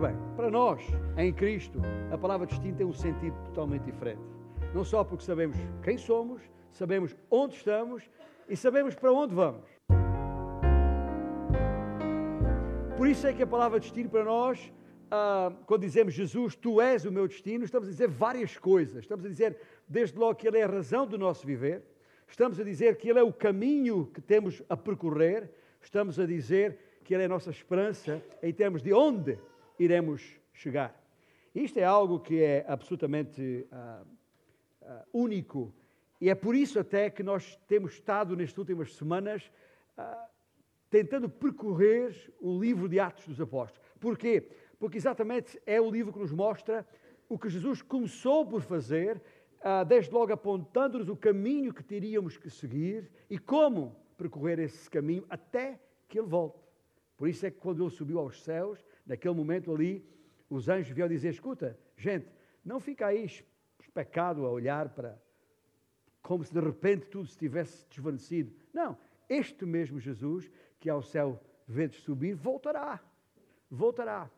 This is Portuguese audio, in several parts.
bem, para nós, em Cristo, a palavra destino tem um sentido totalmente diferente. Não só porque sabemos quem somos, sabemos onde estamos e sabemos para onde vamos. Por isso é que a palavra destino para nós, ah, quando dizemos Jesus, tu és o meu destino, estamos a dizer várias coisas. Estamos a dizer, desde logo, que Ele é a razão do nosso viver. Estamos a dizer que Ele é o caminho que temos a percorrer. Estamos a dizer que Ele é a nossa esperança em termos de onde iremos chegar. Isto é algo que é absolutamente uh, uh, único e é por isso até que nós temos estado nestas últimas semanas uh, tentando percorrer o livro de Atos dos Apóstolos. Porquê? Porque exatamente é o livro que nos mostra o que Jesus começou por fazer, desde logo apontando-nos o caminho que teríamos que seguir e como percorrer esse caminho até que Ele volte. Por isso é que quando Ele subiu aos céus, naquele momento ali, os anjos vieram dizer: Escuta, gente, não fica aí pecado a olhar para como se de repente tudo se tivesse desvanecido. Não, este mesmo Jesus que ao céu vedes subir, voltará. Voltará.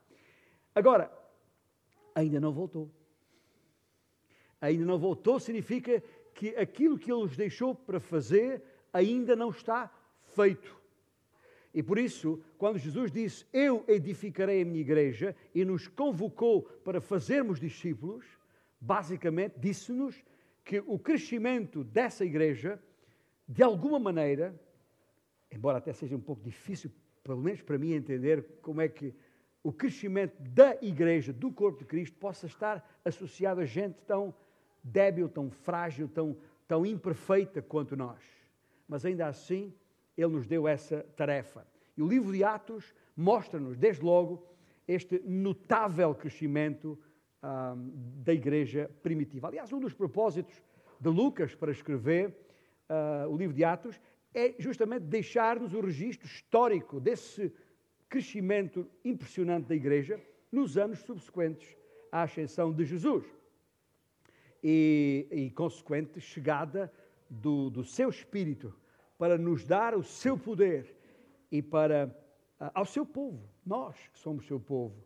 Agora, ainda não voltou. Ainda não voltou significa que aquilo que ele nos deixou para fazer ainda não está feito. E por isso, quando Jesus disse: Eu edificarei a minha igreja, e nos convocou para fazermos discípulos, basicamente disse-nos que o crescimento dessa igreja, de alguma maneira, embora até seja um pouco difícil, pelo menos para mim, entender como é que o crescimento da igreja, do corpo de Cristo, possa estar associado a gente tão débil, tão frágil, tão, tão imperfeita quanto nós. Mas ainda assim, ele nos deu essa tarefa. E o livro de Atos mostra-nos, desde logo, este notável crescimento ah, da igreja primitiva. Aliás, um dos propósitos de Lucas para escrever ah, o livro de Atos é justamente deixar-nos o registro histórico desse crescimento impressionante da igreja nos anos subsequentes à ascensão de Jesus e, e consequente chegada do, do seu Espírito para nos dar o seu poder e para ao seu povo, nós que somos seu povo.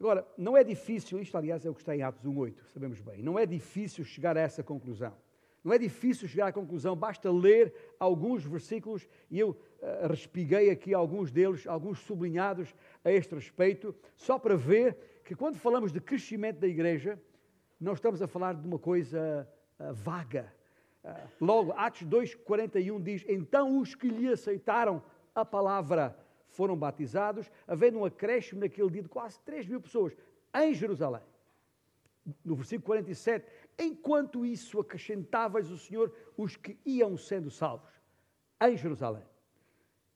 Agora, não é difícil, isto aliás é o que está em Atos 1.8, sabemos bem, não é difícil chegar a essa conclusão. Não é difícil chegar à conclusão, basta ler alguns versículos e eu uh, respiguei aqui alguns deles, alguns sublinhados a este respeito, só para ver que quando falamos de crescimento da igreja, não estamos a falar de uma coisa uh, vaga, ah, logo, Atos 2,41 diz: Então os que lhe aceitaram a palavra foram batizados, havendo um acréscimo naquele dia de quase 3 mil pessoas em Jerusalém. No versículo 47, enquanto isso acrescentavas o Senhor os que iam sendo salvos em Jerusalém.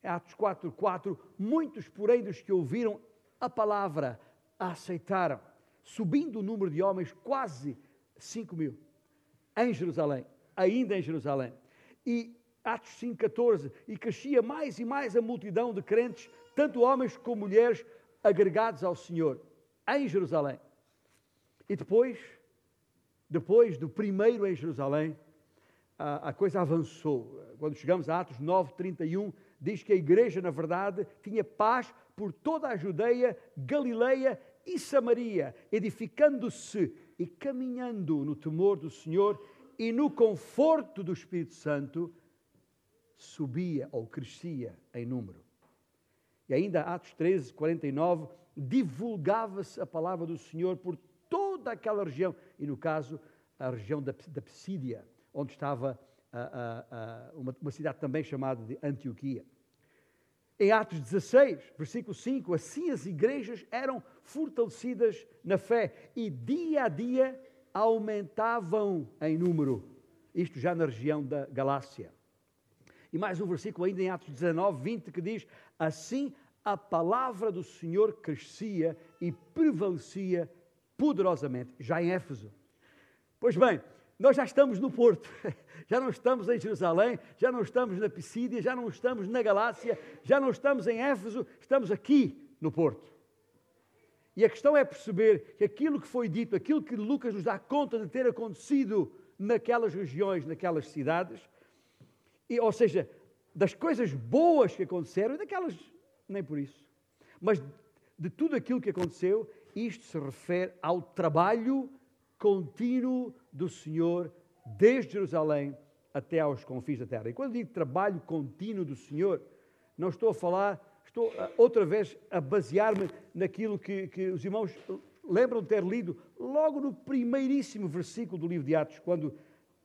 Atos 4, 4, muitos, porém, dos que ouviram a palavra a aceitaram, subindo o número de homens quase 5 mil em Jerusalém ainda em Jerusalém. E Atos 5,14, e crescia mais e mais a multidão de crentes, tanto homens como mulheres, agregados ao Senhor, em Jerusalém. E depois, depois do primeiro em Jerusalém, a, a coisa avançou. Quando chegamos a Atos 9,31, diz que a igreja, na verdade, tinha paz por toda a Judeia, Galileia e Samaria, edificando-se e caminhando no temor do Senhor e no conforto do Espírito Santo subia ou crescia em número. E ainda Atos 13, 49, divulgava-se a palavra do Senhor por toda aquela região, e no caso, a região da, da Psídia, onde estava a, a, a, uma, uma cidade também chamada de Antioquia. Em Atos 16, versículo 5, assim as igrejas eram fortalecidas na fé e dia a dia aumentavam em número, isto já na região da Galácia. E mais um versículo ainda em Atos 19, 20, que diz: Assim a palavra do Senhor crescia e prevalecia poderosamente, já em Éfeso. Pois bem, nós já estamos no Porto, já não estamos em Jerusalém, já não estamos na Pisídia, já não estamos na Galácia, já não estamos em Éfeso, estamos aqui no Porto. E a questão é perceber que aquilo que foi dito, aquilo que Lucas nos dá conta de ter acontecido naquelas regiões, naquelas cidades, e, ou seja, das coisas boas que aconteceram e daquelas nem por isso, mas de tudo aquilo que aconteceu, isto se refere ao trabalho contínuo do Senhor desde Jerusalém até aos confins da terra. E quando digo trabalho contínuo do Senhor, não estou a falar, estou a, outra vez a basear-me naquilo que, que os irmãos lembram de ter lido logo no primeiríssimo versículo do livro de Atos, quando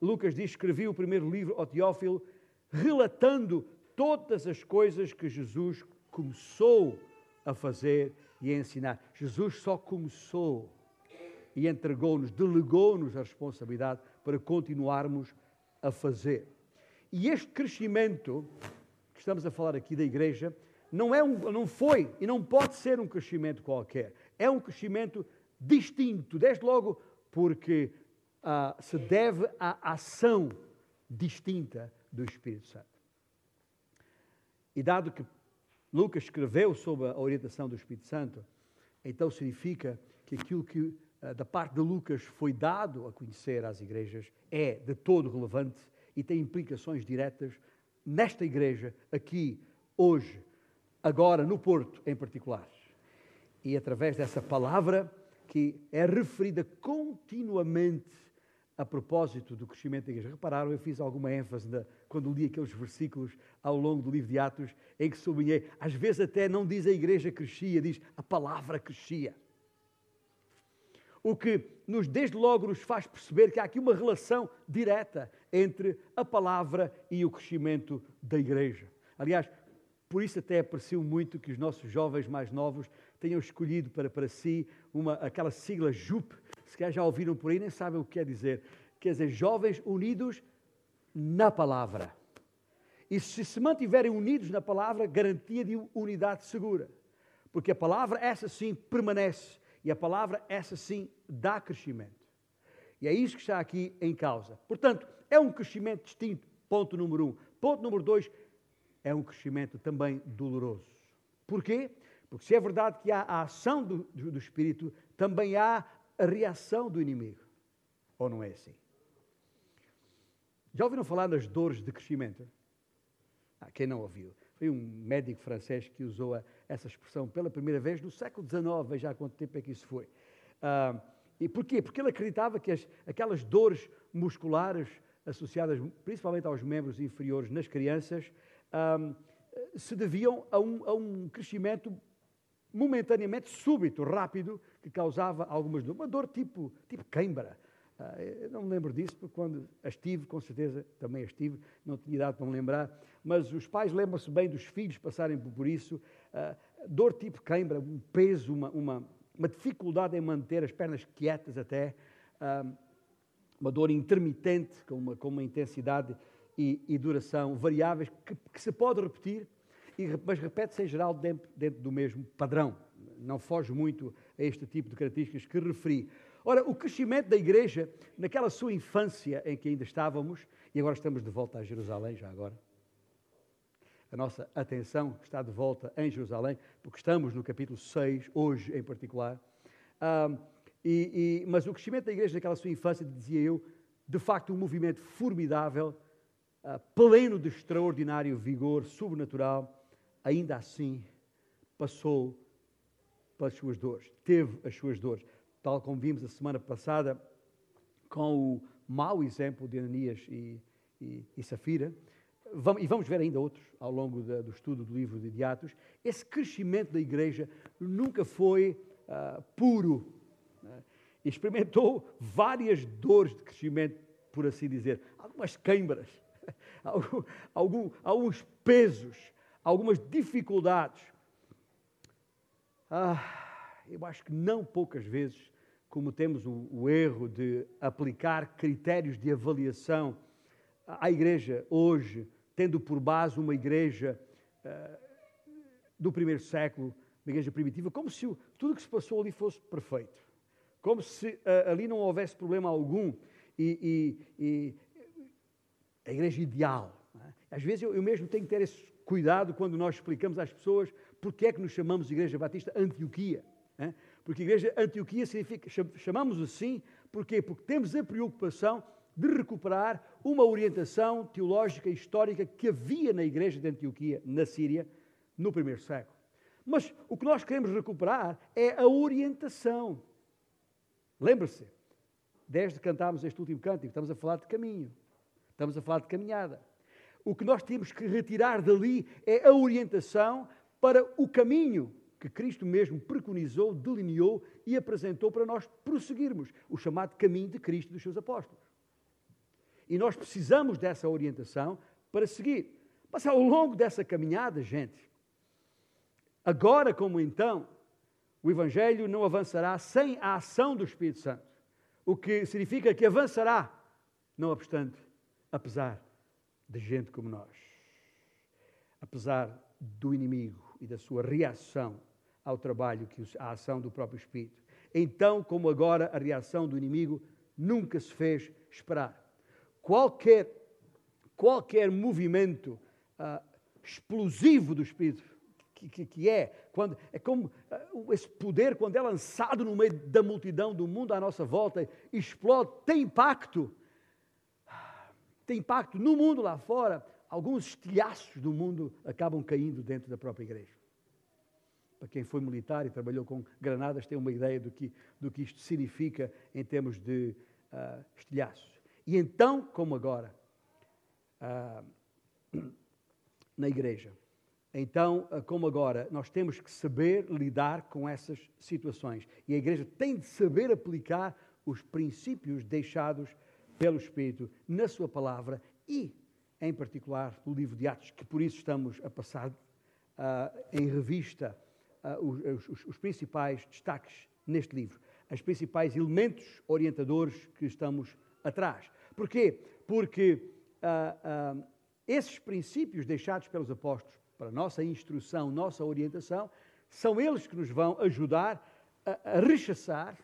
Lucas diz: escrevi o primeiro livro ao Teófilo, relatando todas as coisas que Jesus começou a fazer e a ensinar. Jesus só começou e entregou-nos, delegou-nos a responsabilidade para continuarmos a fazer. E este crescimento que estamos a falar aqui da igreja não, é um, não foi e não pode ser um crescimento qualquer. É um crescimento distinto, desde logo porque ah, se deve à ação distinta do Espírito Santo. E dado que Lucas escreveu sob a orientação do Espírito Santo, então significa que aquilo que ah, da parte de Lucas foi dado a conhecer às igrejas é de todo relevante e tem implicações diretas nesta igreja, aqui, hoje, agora, no Porto em particular. E através dessa palavra que é referida continuamente a propósito do crescimento da igreja. Repararam, eu fiz alguma ênfase na, quando li aqueles versículos ao longo do livro de Atos, em que sublinhei, às vezes até não diz a igreja crescia, diz a palavra crescia. O que nos, desde logo nos faz perceber que há aqui uma relação direta entre a palavra e o crescimento da igreja. Aliás, por isso até apareceu muito que os nossos jovens mais novos tenham escolhido para, para si uma, aquela sigla JUP, se calhar já ouviram por aí, nem sabem o que quer dizer. Quer dizer, jovens unidos na palavra. E se se mantiverem unidos na palavra, garantia de unidade segura. Porque a palavra, essa sim, permanece. E a palavra, essa sim, dá crescimento. E é isso que está aqui em causa. Portanto, é um crescimento distinto, ponto número um. Ponto número dois, é um crescimento também doloroso. Porquê? Porque se é verdade que há a ação do, do, Espírito, também há a reação do inimigo. Ou não é assim? Já ouviram falar das dores de crescimento? Ah, quem não ouviu? Foi um médico francês que usou a, essa expressão pela primeira vez no século XIX, veja há quanto tempo é que isso foi. Ah, e porquê? Porque ele acreditava que as, aquelas dores musculares associadas principalmente aos membros inferiores nas crianças ah, se deviam a um, a um crescimento momentaneamente súbito, rápido, que causava algumas dores. Uma dor tipo, tipo queimbra. Ah, eu não me lembro disso, porque quando as tive, com certeza também as tive, não tinha idade para me lembrar, mas os pais lembram-se bem dos filhos passarem por isso. Ah, dor tipo queimbra, um peso, uma, uma, uma dificuldade em manter as pernas quietas até, uma dor intermitente, com uma, com uma intensidade e, e duração variáveis, que, que se pode repetir, mas repete-se em geral dentro, dentro do mesmo padrão. Não foge muito a este tipo de características que referi. Ora, o crescimento da igreja, naquela sua infância em que ainda estávamos, e agora estamos de volta a Jerusalém, já agora. A nossa atenção está de volta em Jerusalém, porque estamos no capítulo 6, hoje em particular. E, e, mas o crescimento da igreja naquela sua infância, dizia eu, de facto um movimento formidável, uh, pleno de extraordinário vigor sobrenatural, ainda assim passou pelas suas dores, teve as suas dores, tal como vimos a semana passada com o mau exemplo de Ananias e, e, e Safira, e vamos ver ainda outros ao longo do estudo do livro de Atos, esse crescimento da igreja nunca foi uh, puro. Né? Experimentou várias dores de crescimento, por assim dizer, algumas algum, alguns pesos, algumas dificuldades. Ah, eu acho que não poucas vezes cometemos o, o erro de aplicar critérios de avaliação à igreja hoje, tendo por base uma igreja uh, do primeiro século, uma igreja primitiva, como se tudo o que se passou ali fosse perfeito, como se uh, ali não houvesse problema algum e, e, a igreja ideal. É? Às vezes eu, eu mesmo tenho que ter esse cuidado quando nós explicamos às pessoas porque é que nos chamamos de Igreja Batista Antioquia. Né? Porque Igreja Antioquia significa, chamamos assim, porquê? Porque temos a preocupação de recuperar uma orientação teológica e histórica que havia na Igreja de Antioquia, na Síria, no primeiro século. Mas o que nós queremos recuperar é a orientação. Lembre-se, desde que cantámos este último cântico, estamos a falar de caminho, estamos a falar de caminhada. O que nós temos que retirar dali é a orientação para o caminho que Cristo mesmo preconizou, delineou e apresentou para nós prosseguirmos, o chamado caminho de Cristo e dos seus apóstolos. E nós precisamos dessa orientação para seguir. Mas ao longo dessa caminhada, gente, agora como então, o Evangelho não avançará sem a ação do Espírito Santo. O que significa que avançará, não obstante, apesar de gente como nós. Apesar do inimigo e da sua reação ao trabalho, que à ação do próprio Espírito. Então, como agora, a reação do inimigo nunca se fez esperar. Qualquer, qualquer movimento uh, explosivo do Espírito, que, que, que, é, quando, é como uh, esse poder, quando é lançado no meio da multidão do mundo à nossa volta, explode, tem impacto. Tem impacto no mundo lá fora. Alguns estilhaços do mundo acabam caindo dentro da própria igreja para quem foi militar e trabalhou com granadas, tem uma ideia do que, do que isto significa em termos de uh, estilhaços. E então, como agora, uh, na igreja, então, uh, como agora, nós temos que saber lidar com essas situações. E a igreja tem de saber aplicar os princípios deixados pelo Espírito na sua palavra e, em particular, no livro de Atos, que por isso estamos a passar em revista uh, os, os, os, principais destaques neste livro, os principais elementos orientadores que estamos atrás. Porquê? Porque uh, uh, esses princípios deixados pelos apóstolos para nossa instrução, nossa orientação, são eles que nos vão ajudar a, a rechaçar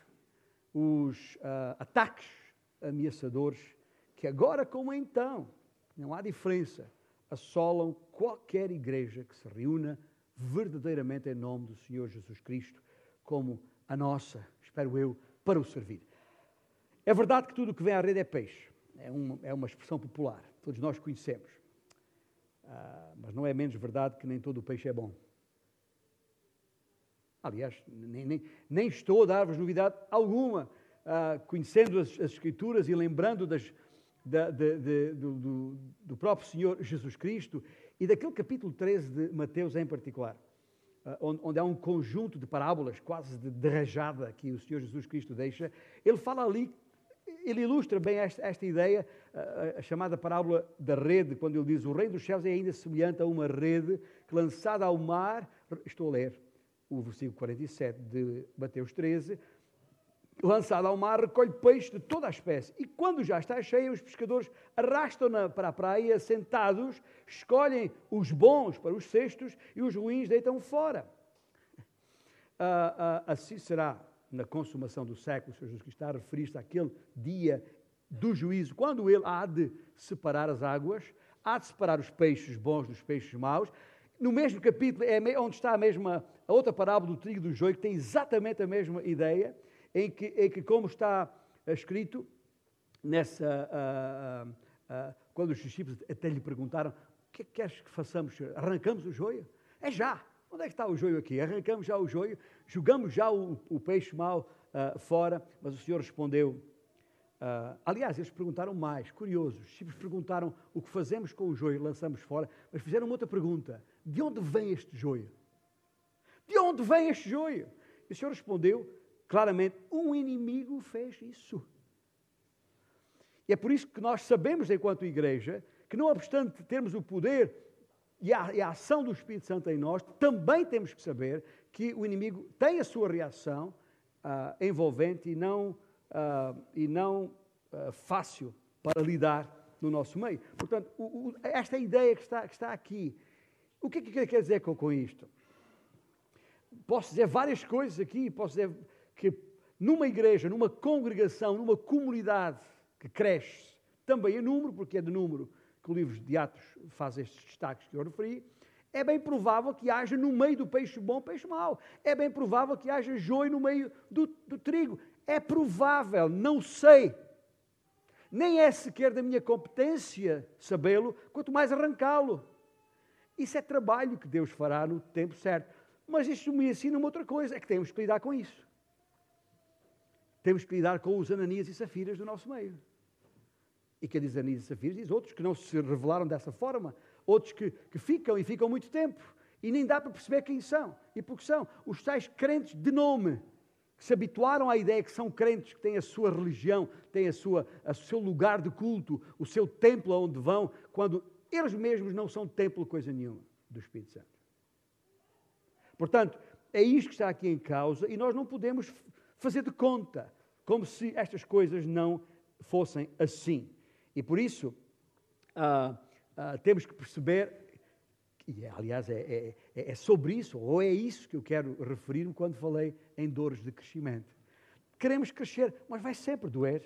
os ataques ameaçadores que agora como então, não há diferença, assolam qualquer igreja que se reúna verdadeiramente em nome do Senhor Jesus Cristo, como a nossa, espero eu, para o servir. É verdade que tudo o que vem à rede é peixe, é uma, é uma expressão popular, todos nós conhecemos. Ah, mas não é menos verdade que nem todo o peixe é bom. Aliás, nem, nem, nem estou a dar-vos novidade alguma, ah, conhecendo as, as, Escrituras e lembrando das, da, de, de, do, do, próprio Senhor Jesus Cristo e daquele capítulo 13 de Mateus em particular, ah, onde há um conjunto de parábolas quase de, de rajada que o Senhor Jesus Cristo deixa, ele fala ali, ele ilustra bem esta, esta ideia, a, ah, a, chamada parábola da rede, quando ele diz: O reino dos céus é ainda semelhante a uma rede que lançada ao mar, estou a ler o versículo 47 de Mateus 13, lançado ao mar, recolhe peixe de toda a espécie. E quando já está cheia, os pescadores arrastam-na para a praia, sentados, escolhem os bons para os cestos e os ruins deitam fora. Ah, ah, assim será na consumação do século, Senhor Jesus Cristo está a referir-se àquele dia do juízo, quando ele há de separar as águas, há de separar os peixes bons dos peixes maus. No mesmo capítulo é onde está a mesma, a outra parábola do trigo do joio, que tem exatamente a mesma ideia em que, em que como está escrito, nessa, uh, uh, uh, quando os discípulos até lhe perguntaram, o que é que queres que façamos? Arrancamos o joio? É já. Onde é que está o joio aqui? Arrancamos já o joio, jogamos já o, o peixe mau fora, mas o Senhor respondeu, aliás, eles perguntaram mais, curiosos, os discípulos perguntaram o que fazemos com o joio, lançamos fora, mas fizeram outra pergunta, de onde vem este joio? De onde vem este joio? E o Senhor respondeu, Claramente, um inimigo fez isso. E é por isso que nós sabemos, enquanto igreja, que não obstante termos o poder e a, e a, ação do Espírito Santo em nós, também temos que saber que o inimigo tem a sua reação uh, envolvente e não, uh, e não uh, fácil para lidar no nosso meio. Portanto, o, o, esta ideia que está, que está aqui, o que é que quer dizer com, com isto? Posso dizer várias coisas aqui, posso dizer que numa igreja, numa congregação, numa comunidade que cresce, também em número, porque é de número que o livro de Atos faz estes destaques que eu referi, é bem provável que haja no meio do peixe bom peixe mau. É bem provável que haja joio no meio do, do trigo. É provável, não sei. Nem é sequer da minha competência sabê-lo, quanto mais arrancá-lo. Isso é trabalho que Deus fará no tempo certo. Mas isto me ensina uma outra coisa, é que temos que lidar com isso. Temos que lidar com os Ananias e Safiras do nosso meio. E quem diz Ananias e Safiras diz outros que não se revelaram dessa forma, outros que, que ficam e ficam muito tempo e nem dá para perceber quem são e porque são os tais crentes de nome que se habituaram à ideia que são crentes, que têm a sua religião, têm a sua, o seu lugar de culto, o seu templo aonde vão, quando eles mesmos não são templo coisa nenhuma do Espírito Santo. Portanto, é isto que está aqui em causa e nós não podemos fazer de conta como se estas coisas não fossem assim. E por isso, ah, ah, temos que perceber, e aliás é, é, é, é sobre isso, ou é isso que eu quero referir-me quando falei em dores de crescimento. Queremos crescer, mas vai sempre doer.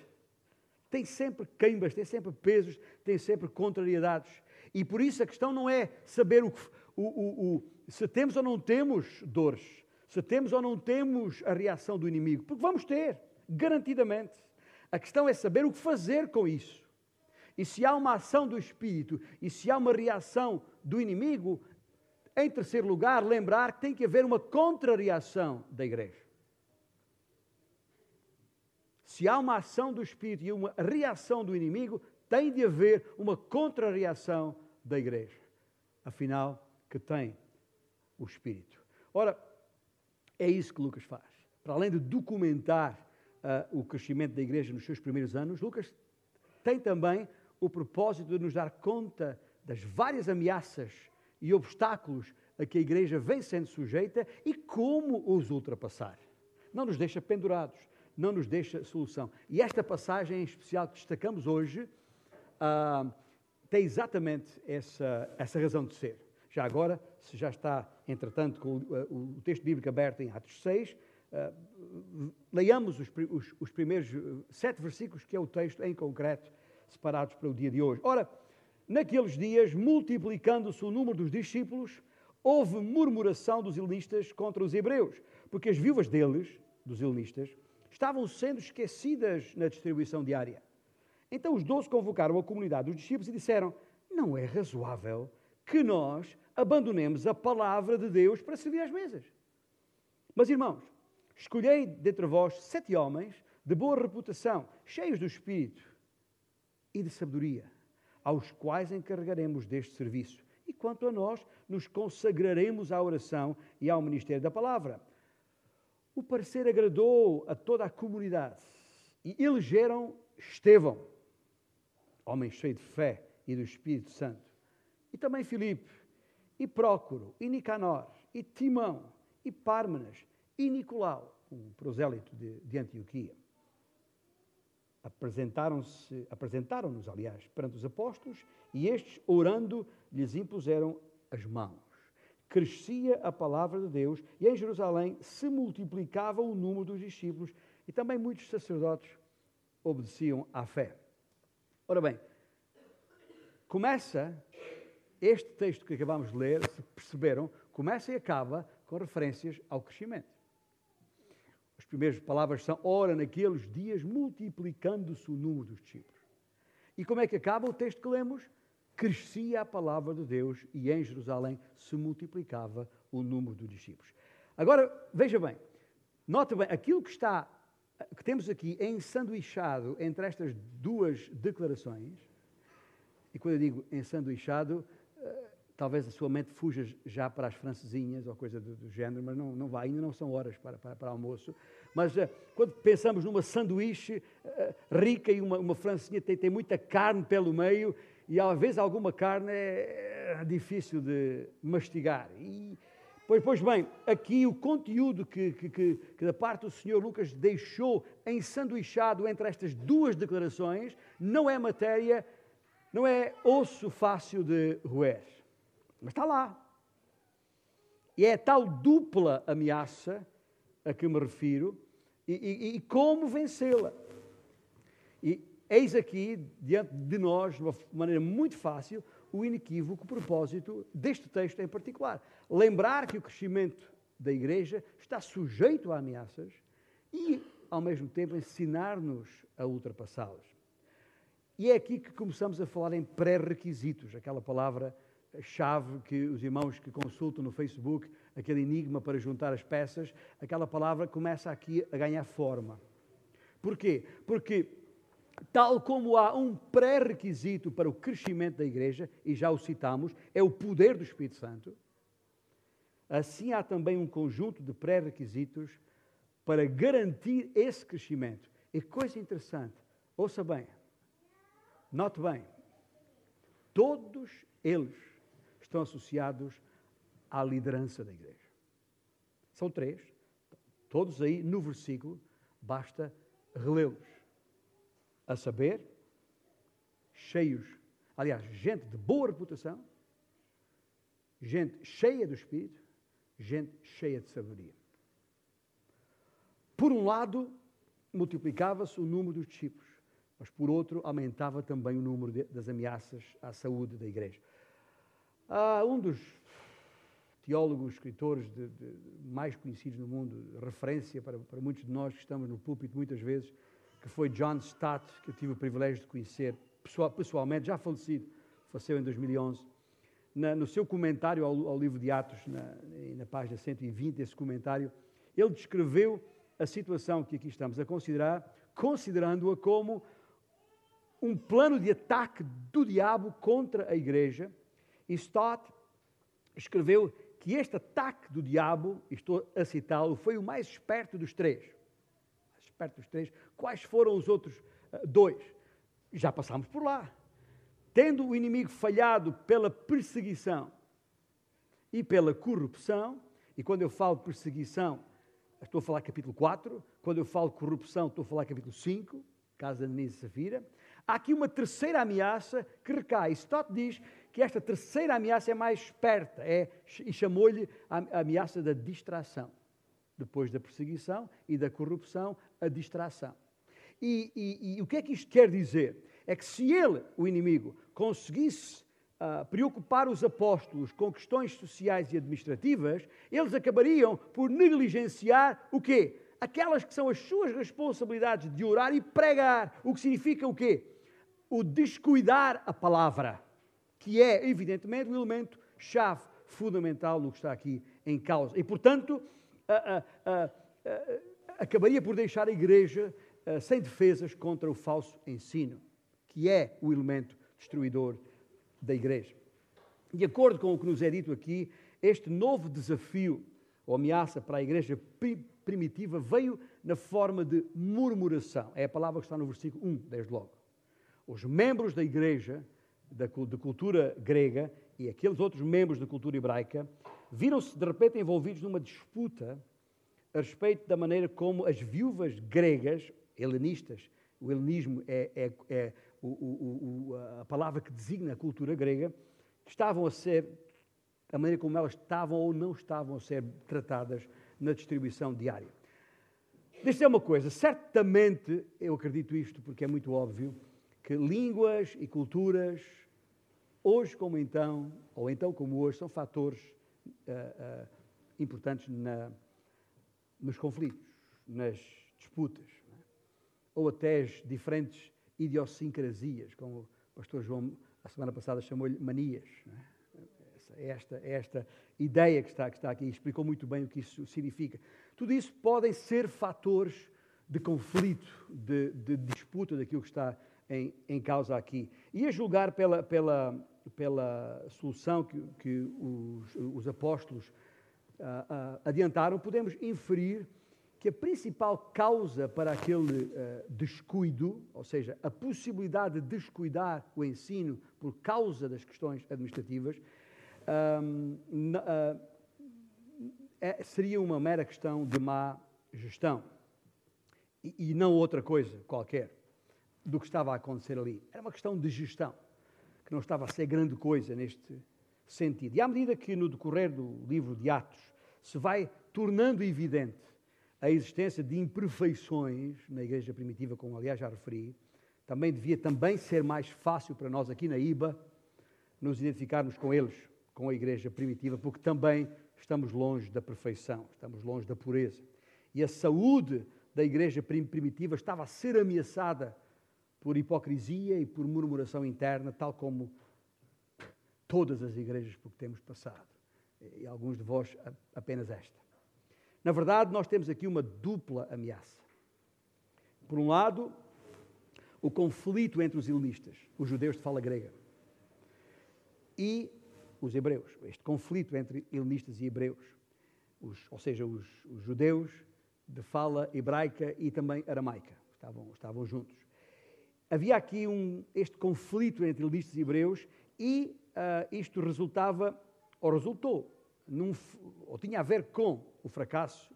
Tem sempre queimbas, tem sempre pesos, tem sempre contrariedades. E por isso a questão não é saber o, o, o, o, se temos ou não temos dores, se temos ou não temos a reação do inimigo, porque vamos ter, garantidamente. A questão é saber o que fazer com isso. E se há uma ação do Espírito e se há uma reação do inimigo, em terceiro lugar, lembrar que tem que haver uma contrariação da igreja. Se há uma ação do Espírito e uma reação do inimigo, tem de haver uma contrariação da igreja. Afinal, que tem o Espírito. Ora, é isso que Lucas faz. Para além de documentar uh, o crescimento da igreja nos seus primeiros anos, Lucas tem também o propósito de nos dar conta das várias ameaças e obstáculos a que a igreja vem sendo sujeita e como os ultrapassar. Não nos deixa pendurados, não nos deixa solução. E esta passagem em especial que destacamos hoje uh, tem exatamente essa, essa razão de ser. Já agora, se já está, entretanto, com o, uh, o texto bíblico aberto em Atos 6, uh, ah, leiamos os, os, os primeiros sete versículos, que é o texto em concreto, separados para o dia de hoje. Ora, naqueles dias, multiplicando-se o número dos discípulos, houve murmuração dos helenistas contra os hebreus, porque as viúvas deles, dos helenistas, estavam sendo esquecidas na distribuição diária. Então os doze convocaram a comunidade dos discípulos e disseram: Não é razoável que nós abandonemos a palavra de Deus para servir às mesas. Mas, irmãos, escolhei dentre vós sete homens de boa reputação, cheios do Espírito e de sabedoria, aos quais encarregaremos deste serviço. E quanto a nós, nos consagraremos à oração e ao ministério da palavra. O parecer agradou a toda a comunidade e elegeram Estevão, homem cheio de fé e do Espírito Santo, e também Filipe, e Prócoro, e Nicanor, e Timão, e Pármenas, e Nicolau, um prosélito de, de Antioquia. Apresentaram-se, apresentaram-nos, aliás, perante os apóstolos, e estes, orando, lhes impuseram as mãos. Crescia a palavra de Deus, e em Jerusalém se multiplicava o número dos discípulos, e também muitos sacerdotes obedeciam à fé. Ora bem, começa este texto que acabamos de ler, se perceberam, começa e acaba com referências ao crescimento. As primeiras palavras são: ora, naqueles dias, multiplicando-se o número dos discípulos. E como é que acaba o texto que lemos? Crescia a palavra de Deus e em Jerusalém se multiplicava o número dos discípulos. Agora, veja bem, nota bem, aquilo que está que temos aqui ensanduichado entre estas duas declarações, e quando eu digo ensanduichado, uh, talvez a sua mente fuja já para as francesinhas ou coisa do, do género, mas não, não vai, ainda não são horas para, para, para almoço. Mas uh, quando pensamos numa sanduíche uh, rica e uma, uma francesinha tem, tem muita carne pelo meio, e às vezes alguma carne é, é difícil de mastigar. E, Pois, pois bem, aqui o conteúdo que, que, que, que, da parte do Senhor Lucas deixou ensanduichado entre estas duas declarações não é matéria, não é osso fácil de roer. Mas está lá. E é tal dupla ameaça a que me refiro e, e, e como vencê-la. E eis aqui, diante de nós, de uma maneira muito fácil, o inequívoco propósito deste texto em particular. Lembrar que o crescimento da igreja está sujeito a ameaças e, ao mesmo tempo, ensinar-nos a ultrapassá-las. E é aqui que começamos a falar em pré-requisitos, aquela palavra chave que os irmãos que consultam no Facebook, aquele enigma para juntar as peças, aquela palavra começa aqui a ganhar forma. Porquê? Porque, tal como há um pré-requisito para o crescimento da igreja, e já o citamos, é o poder do Espírito Santo, assim há também um conjunto de pré-requisitos para garantir esse crescimento. E coisa interessante, ouça bem, note bem, todos eles estão associados à liderança da igreja. São três, todos aí no versículo, basta relê-los. A saber, cheios, aliás, gente de boa reputação, gente cheia do Espírito, gente cheia de sabedoria. Por um lado, multiplicava-se o número dos discípulos, mas por outro, aumentava também o número de, das ameaças à saúde da igreja. Ah, um dos teólogos, escritores de, de, mais conhecidos no mundo, referência para, para, muitos de nós que estamos no púlpito muitas vezes, que foi John Stott, que eu tive o privilégio de conhecer pessoal, pessoalmente, já falecido, faleceu em 2011. Na, no seu comentário ao, ao, livro de Atos, na, na página 120, esse comentário, ele descreveu a situação que aqui estamos a considerar, considerando-a como um plano de ataque do diabo contra a igreja. E Stott escreveu que este ataque do diabo, estou a citá-lo, foi o mais esperto dos três. Mais esperto dos três. Quais foram os outros uh, dois? Já passámos por lá. Tendo o inimigo falhado pela perseguição e pela corrupção, e quando eu falo perseguição, estou a falar capítulo 4, quando eu falo corrupção, estou a falar capítulo 5, caso de Ananias e Safira, há aqui uma terceira ameaça que recai. Stott diz que esta terceira ameaça é mais esperta é, e chamou-lhe a ameaça da distração. Depois da perseguição e da corrupção, a distração. E, e, e o que é que isto quer dizer? É que se ele, o inimigo, conseguisse uh, preocupar os apóstolos com questões sociais e administrativas, eles acabariam por negligenciar o quê? Aquelas que são as suas responsabilidades de orar e pregar. O que significa o quê? O descuidar a palavra que é, evidentemente, o elemento chave fundamental no que está aqui em causa. E, portanto, acabaria por deixar a igreja sem defesas contra o falso ensino, que é o elemento destruidor da igreja. De acordo com o que nos é dito aqui, este novo desafio ou ameaça para a igreja primitiva veio na forma de murmuração. É a palavra que está no versículo 1, desde logo. Os membros da igreja da, de cultura grega e aqueles outros membros da cultura hebraica viram-se de repente envolvidos numa disputa a respeito da maneira como as viúvas gregas, helenistas, o helenismo é, é, é o, o, o, a palavra que designa a cultura grega, estavam a ser, a maneira como elas estavam ou não estavam a ser tratadas na distribuição diária. Deixa eu uma coisa, certamente, eu acredito isto porque é muito óbvio, que línguas e culturas hoje como então, ou então como hoje, são fatores uh, uh, importantes na, nos conflitos, nas disputas, é? ou até as diferentes idiosincrasias, como o pastor João, a semana passada, chamou-lhe manias. É? Esta, esta ideia que está, que está aqui explicou muito bem o que isso significa. Tudo isso podem ser fatores de conflito, de, de disputa daquilo que está em, em causa aqui. E a julgar pela, pela, pela solução que, que os, os, apóstolos uh, uh, adiantaram, podemos inferir que a principal causa para aquele uh, descuido, ou seja, a possibilidade de descuidar o ensino por causa das questões administrativas, é, seria uma mera questão de má gestão e, e não outra coisa qualquer do que estava a acontecer ali. Era uma questão de gestão, que não estava a ser grande coisa neste sentido. E à medida que no decorrer do livro de Atos se vai tornando evidente a existência de imperfeições na igreja primitiva, como aliás já referi, também devia também ser mais fácil para nós aqui na IBA nos identificarmos com eles, com a igreja primitiva, porque também estamos longe da perfeição, estamos longe da pureza. E a saúde da igreja primitiva estava a ser ameaçada por hipocrisia e por murmuração interna, tal como todas as igrejas por que temos passado, e alguns de vós apenas esta. Na verdade, nós temos aqui uma dupla ameaça. Por um lado, o conflito entre os helenistas, os judeus de fala grega, e os hebreus. Este conflito entre helenistas e hebreus, os, ou seja, os, os, judeus de fala hebraica e também aramaica, estavam, estavam juntos. Havia aqui um, este conflito entre helenistas e hebreus e uh, isto resultava, ou resultou, num, ou tinha a ver com o fracasso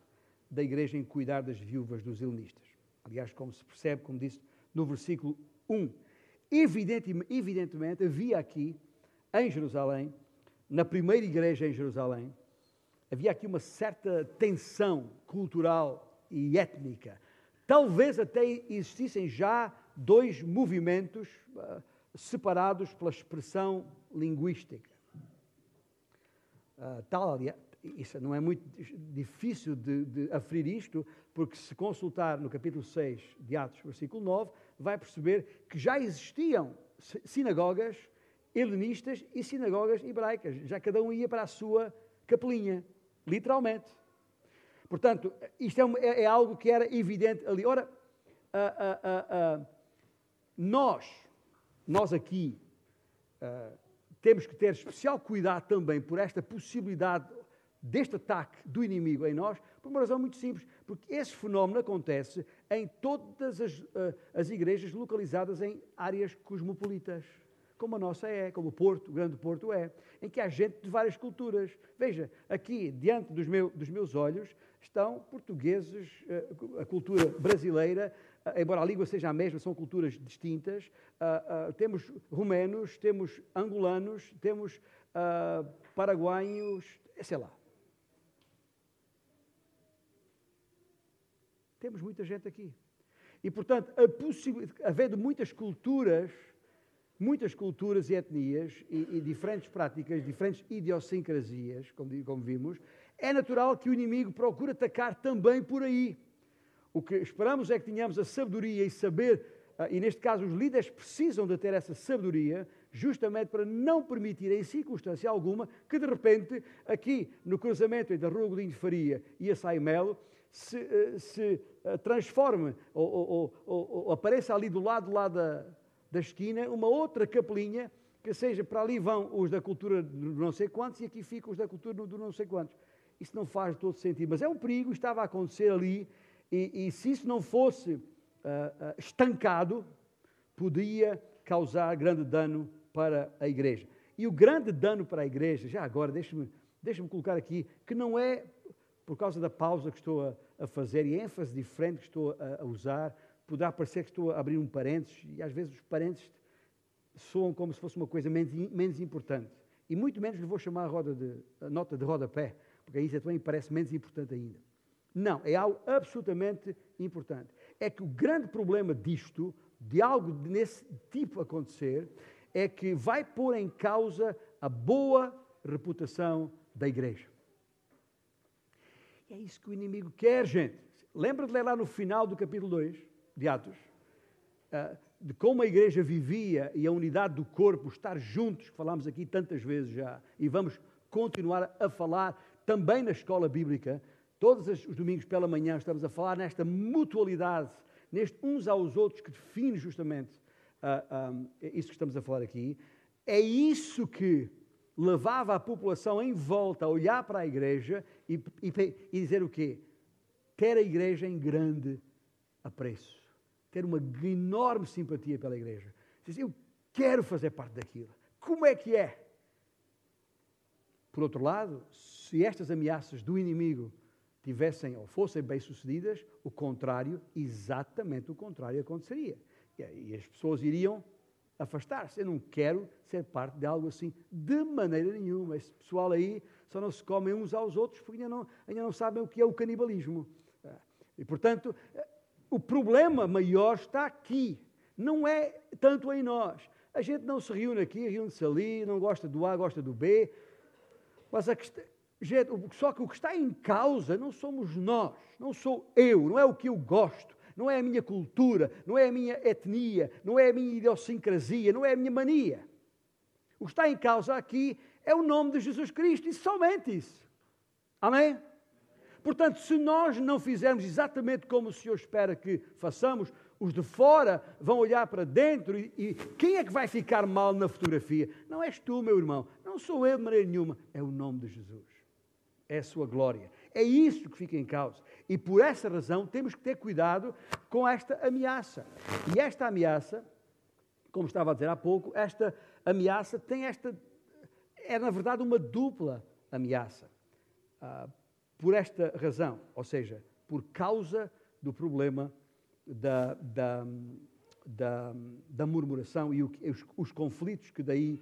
da igreja em cuidar das viúvas dos helenistas. Aliás, como se percebe, como disse no versículo 1. Evidentemente, evidentemente havia aqui, em Jerusalém, na primeira igreja em Jerusalém, havia aqui uma certa tensão cultural e étnica. Talvez até existissem já dois movimentos uh, separados pela expressão linguística. Uh, tal, isso não é muito difícil de, de aferir isto, porque se consultar no capítulo 6 de Atos, versículo 9, vai perceber que já existiam sinagogas helenistas e sinagogas hebraicas. Já cada um ia para a sua capelinha, literalmente. Portanto, isto é, é, é algo que era evidente ali. Ora, uh, nós, nós aqui, temos que ter especial cuidado também por esta possibilidade deste ataque do inimigo em nós, por uma razão muito simples, porque esse fenómeno acontece em todas as, as igrejas localizadas em áreas cosmopolitas como a nossa é, como o Porto, o Grande Porto é, em que há gente de várias culturas. Veja, aqui, diante dos, meu, dos meus olhos, estão portugueses, eh, a cultura brasileira, embora a língua seja a mesma, são culturas distintas. Uh, uh, temos romenos, temos angolanos, temos uh, paraguaios, sei lá. Temos muita gente aqui. E, portanto, havendo muitas culturas, muitas culturas e etnias e, e, diferentes práticas, diferentes idiosincrasias, como, como vimos, é natural que o inimigo procure atacar também por aí. O que esperamos é que tenhamos a sabedoria e saber, ah, e neste caso os líderes precisam de ter essa sabedoria, justamente para não permitir em circunstância alguma que de repente, aqui no cruzamento entre a Rua Godinho de Faria e a Saimelo, se, ah, se ah, transforme ou, ou, ou, ou apareça ali do lado lá da, da esquina uma outra capelinha, que seja para ali vão os da cultura do não sei quantos e aqui ficam os da cultura do não sei quantos. Isso não faz todo sentido, mas é um perigo, estava a acontecer ali, e, e se isso não fosse uh, uh, estancado, podia causar grande dano para a igreja. E o grande dano para a igreja, já agora, deixe-me deixe colocar aqui, que não é por causa da pausa que estou a, a fazer e ênfase diferente que estou a, a usar, poderá parecer que estou a abrir um parênteses, e às vezes os parênteses soam como se fosse uma coisa menos, menos importante. E muito menos lhe vou chamar a, roda de, a nota de rodapé, porque isso também parece menos importante ainda. Não, é algo absolutamente importante. É que o grande problema disto, de algo nesse tipo acontecer, é que vai pôr em causa a boa reputação da igreja. E é isso que o inimigo quer, gente. Lembra de ler lá no final do capítulo 2? de Atos, uh, de como a igreja vivia e a unidade do corpo, estar juntos, que falámos aqui tantas vezes já, e vamos continuar a falar também na escola bíblica, todos os domingos pela manhã estamos a falar nesta mutualidade, neste uns aos outros que define justamente uh, ah, um, ah, isso que estamos a falar aqui. É isso que levava a população em volta a olhar para a igreja e, e, e dizer o quê? Ter a igreja em grande apreço ter uma enorme simpatia pela igreja. Diz, eu quero fazer parte daquilo. Como é que é? Por outro lado, se estas ameaças do inimigo tivessem ou fossem bem-sucedidas, o contrário, exatamente o contrário aconteceria. E as pessoas iriam afastar-se. Eu não quero ser parte de algo assim, de maneira nenhuma. Esse pessoal aí só não se comem uns aos outros porque ainda não, ainda não sabem o que é o canibalismo. E, portanto, o problema maior está aqui, não é tanto em nós. A gente não se reúne aqui, reúne-se ali, não gosta do A, gosta do B. Mas a questão, só que o que está em causa não somos nós, não sou eu, não é o que eu gosto, não é a minha cultura, não é a minha etnia, não é a minha idiosincrasia, não é a minha mania. O que está em causa aqui é o nome de Jesus Cristo e somente isso. Amém? Portanto, se nós não fizermos exatamente como o Senhor espera que façamos, os de fora vão olhar para dentro e, e, quem é que vai ficar mal na fotografia? Não és tu, meu irmão, não sou eu de maneira nenhuma, é o nome de Jesus, é a sua glória. É isso que fica em causa. E por essa razão temos que ter cuidado com esta ameaça. E esta ameaça, como estava a dizer há pouco, esta ameaça tem esta. É na verdade uma dupla ameaça. Ah, por esta razão, ou seja, por causa do problema da, da, da, da murmuração e os, os conflitos que daí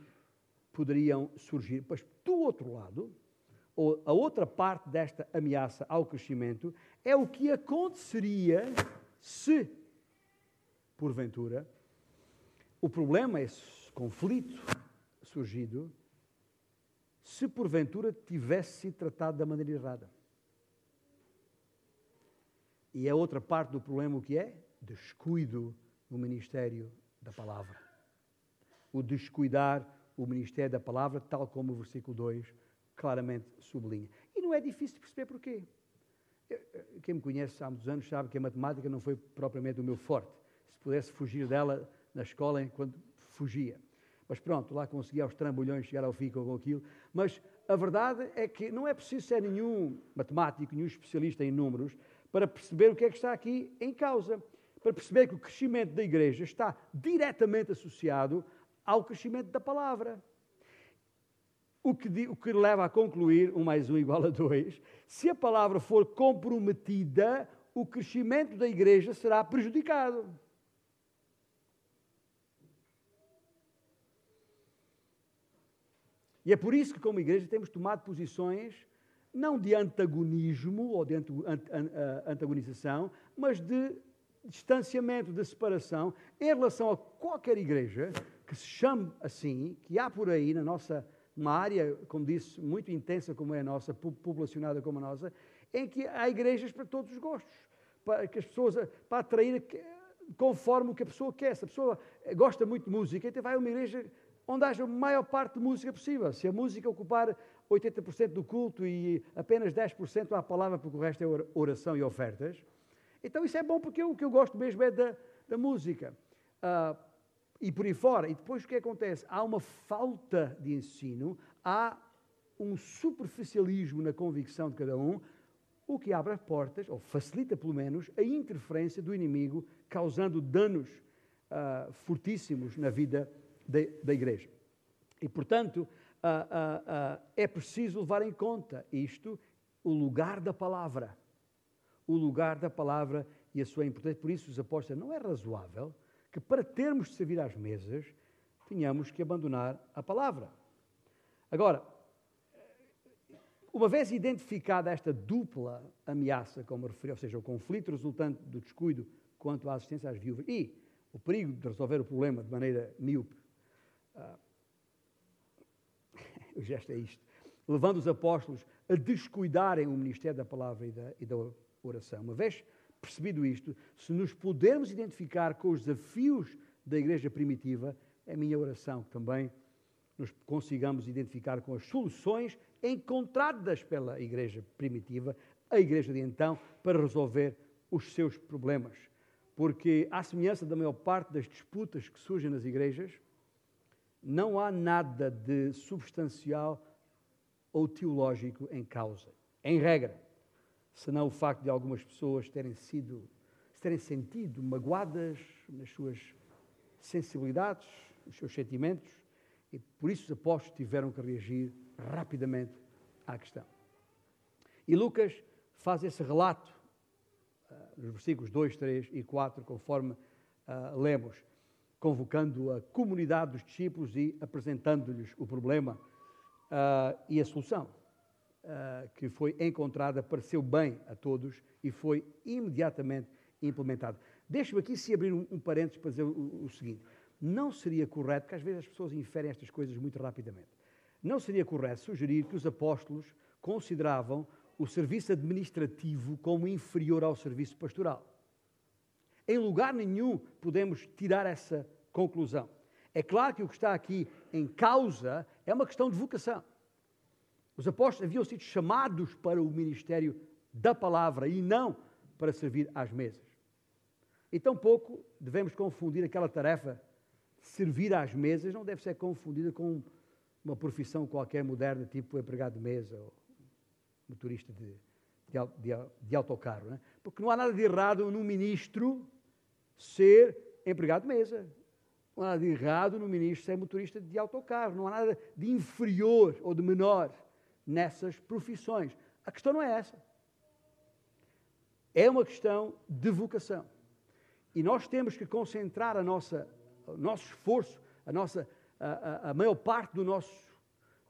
poderiam surgir. Mas do outro lado, a outra parte desta ameaça ao crescimento é o que aconteceria se, porventura, o problema, esse conflito surgido, se porventura tivesse sido tratado da maneira errada. E a outra parte do problema o que é? Descuido no ministério da palavra. O descuidar o ministério da palavra, tal como o versículo 2 claramente sublinha. E não é difícil de perceber porquê. Quem me conhece há muitos anos sabe que a matemática não foi propriamente o meu forte. Se pudesse fugir dela na escola, enquanto fugia. Mas pronto, lá consegui aos trambolhões chegar ao fim com aquilo. Mas a verdade é que não é preciso ser nenhum matemático, nenhum especialista em números, para perceber o que é que está aqui em causa. Para perceber que o crescimento da igreja está diretamente associado ao crescimento da palavra. O que, o que leva a concluir, um mais um igual a dois, se a palavra for comprometida, o crescimento da igreja será prejudicado. E é por isso que, como igreja, temos tomado posições não de antagonismo ou de antagonização, mas de distanciamento, de separação em relação a qualquer igreja que se chame assim, que há por aí na nossa uma área, como disse, muito intensa como é a nossa, populacionada como a nossa, em que há igrejas para todos os gostos, para que as pessoas, para atrair conforme o que a pessoa quer. Se a pessoa gosta muito de música, então vai a uma igreja onde haja a maior parte de música possível. Se a música ocupar 80% do culto e apenas 10% há palavra, porque o resto é oração e ofertas, então isso é bom porque o que eu gosto mesmo é da, da música. Uh, e por aí fora. E depois o que acontece? Há uma falta de ensino, há um superficialismo na convicção de cada um, o que abre portas, ou facilita pelo menos, a interferência do inimigo, causando danos uh, fortíssimos na vida de, da igreja. E, portanto, uh, uh, é preciso levar em conta isto, o lugar da palavra. O lugar da palavra e a sua importância. Por isso, os apóstolos, não é razoável que para termos de servir às mesas, tínhamos que abandonar a palavra. Agora, uma vez identificada esta dupla ameaça, como referi, ou seja, o conflito resultante do descuido quanto à assistência às viúvas e o perigo de resolver o problema de maneira míope, uh, o gesto é isto, levando os apóstolos a descuidarem o ministério da palavra e da, e da oração. Uma vez percebido isto, se nos pudermos identificar com os desafios da igreja primitiva, é minha oração que também nos consigamos identificar com as soluções encontradas pela igreja primitiva, a igreja de então, para resolver os seus problemas. Porque, à semelhança da maior parte das disputas que surgem nas igrejas, não há nada de substancial ou teológico em causa. Em regra, senão o facto de algumas pessoas terem sido, terem sentido magoadas nas suas sensibilidades, nos seus sentimentos, e por isso os apóstolos tiveram que reagir rapidamente à questão. E Lucas faz esse relato uh, nos versículos 2, 3 e 4, conforme uh, lemos, convocando a comunidade dos discípulos e apresentando-lhes o problema uh, e a solução uh, que foi encontrada pareceu bem a todos e foi imediatamente implementada. Deixe-me aqui se abrir um, um parênteses para dizer o, o seguinte. Não seria correto, porque às vezes as pessoas inferem estas coisas muito rapidamente, não seria correto sugerir que os apóstolos consideravam o serviço administrativo como inferior ao serviço pastoral. Em lugar nenhum podemos tirar essa conclusão. É claro que o que está aqui em causa é uma questão de vocação. Os apóstolos haviam sido chamados para o ministério da palavra e não para servir às mesas. E tampouco devemos confundir aquela tarefa de servir às mesas, não deve ser confundida com uma profissão qualquer moderna, tipo empregado de mesa ou motorista de, de, de, de autocarro. Né? Porque não há nada de errado num ministro ser empregado de mesa. Não há nada de errado no ministro ser motorista de autocarro. Não há nada de inferior ou de menor nessas profissões. A questão não é essa. É uma questão de vocação. E nós temos que concentrar a nossa, o nosso esforço, a, nossa, a, a, a maior parte do nosso,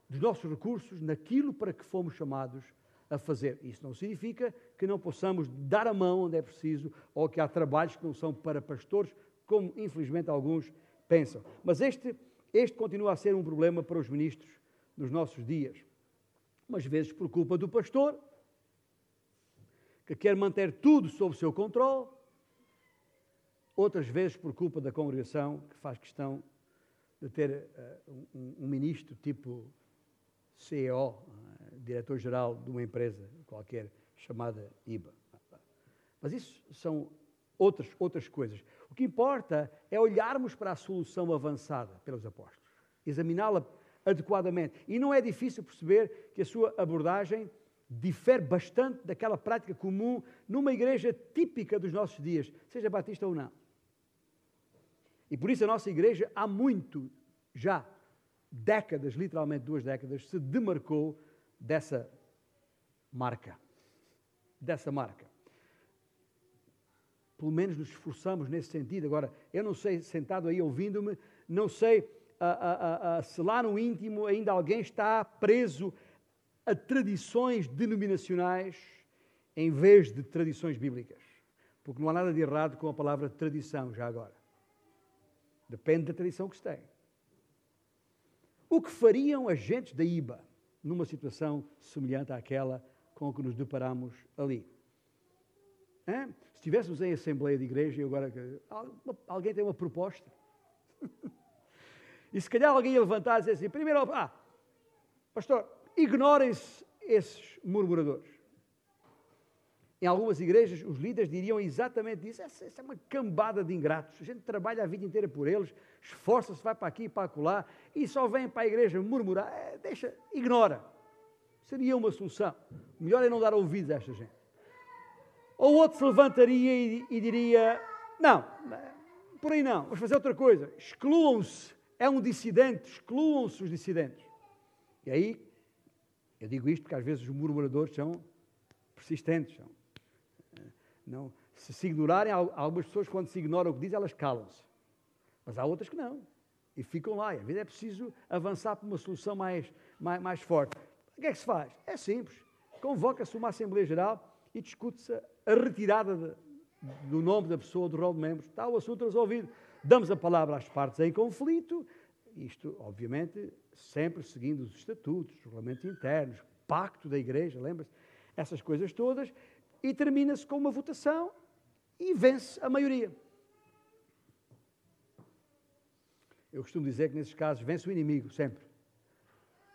dos nossos recursos naquilo para que fomos chamados a fazer. Isso não significa que não possamos dar a mão onde é preciso ou que há trabalhos que não são para pastores, como infelizmente alguns pensam. Mas este, este continua a ser um problema para os ministros nos nossos dias. Umas vezes por culpa do pastor, que quer manter tudo sob seu controle, outras vezes por culpa da congregação, que faz questão de ter uh, um, um, ministro tipo CEO, uh, diretor-geral de uma empresa qualquer chamada IBA. Mas isso são outras, outras coisas. O que importa é olharmos para a solução avançada pelos apóstolos, examiná-la adequadamente. E não é difícil perceber que a sua abordagem difere bastante daquela prática comum numa igreja típica dos nossos dias, seja batista ou não. E por isso a nossa igreja, há muito, já décadas, literalmente duas décadas, se demarcou dessa marca. Dessa marca. Pelo menos nos esforçamos nesse sentido. Agora, eu não sei, sentado aí ouvindo-me, não sei se lá no íntimo ainda alguém está preso a tradições denominacionais em vez de tradições bíblicas. Porque não há nada de errado com a palavra tradição, já agora. Depende da tradição que se tem. O que fariam agentes da IBA numa situação semelhante àquela com que nos deparamos ali? Hã? Se estivéssemos em Assembleia de Igreja e agora alguém tem uma proposta. e se calhar alguém ia levantar e dizer assim: primeiro, ah, pastor, ignorem-se esses murmuradores. Em algumas igrejas, os líderes diriam exatamente isso. Essa, essa, é uma cambada de ingratos. A gente trabalha a vida inteira por eles, esforça-se, vai para aqui e para acolá, e só vem para a igreja murmurar. É, deixa, ignora. Seria uma solução. Melhor é não dar ouvidos a esta gente. Ou outro se levantaria e, e diria: Não, por aí não, vamos fazer outra coisa. Excluam-se. É um dissidente, excluam-se os dissidentes. E aí, eu digo isto porque às vezes os murmuradores são persistentes. São não, se se ignorarem, algumas pessoas, quando se ignoram o que dizem, elas calam-se. Mas há outras que não. E ficam lá. E às vezes é preciso avançar para uma solução mais, mais, mais forte. O que é que se faz? É simples. Convoca-se uma Assembleia Geral e discute-se a retirada de, do nome da pessoa, do rol de membros. Está o assunto resolvido. Damos a palavra às partes em conflito. Isto, obviamente, sempre seguindo os estatutos, os regulamentos internos, pacto da igreja, lembra-se? Essas coisas todas e termina-se com uma votação e vence a maioria. Eu costumo dizer que nesses casos vence o inimigo, sempre.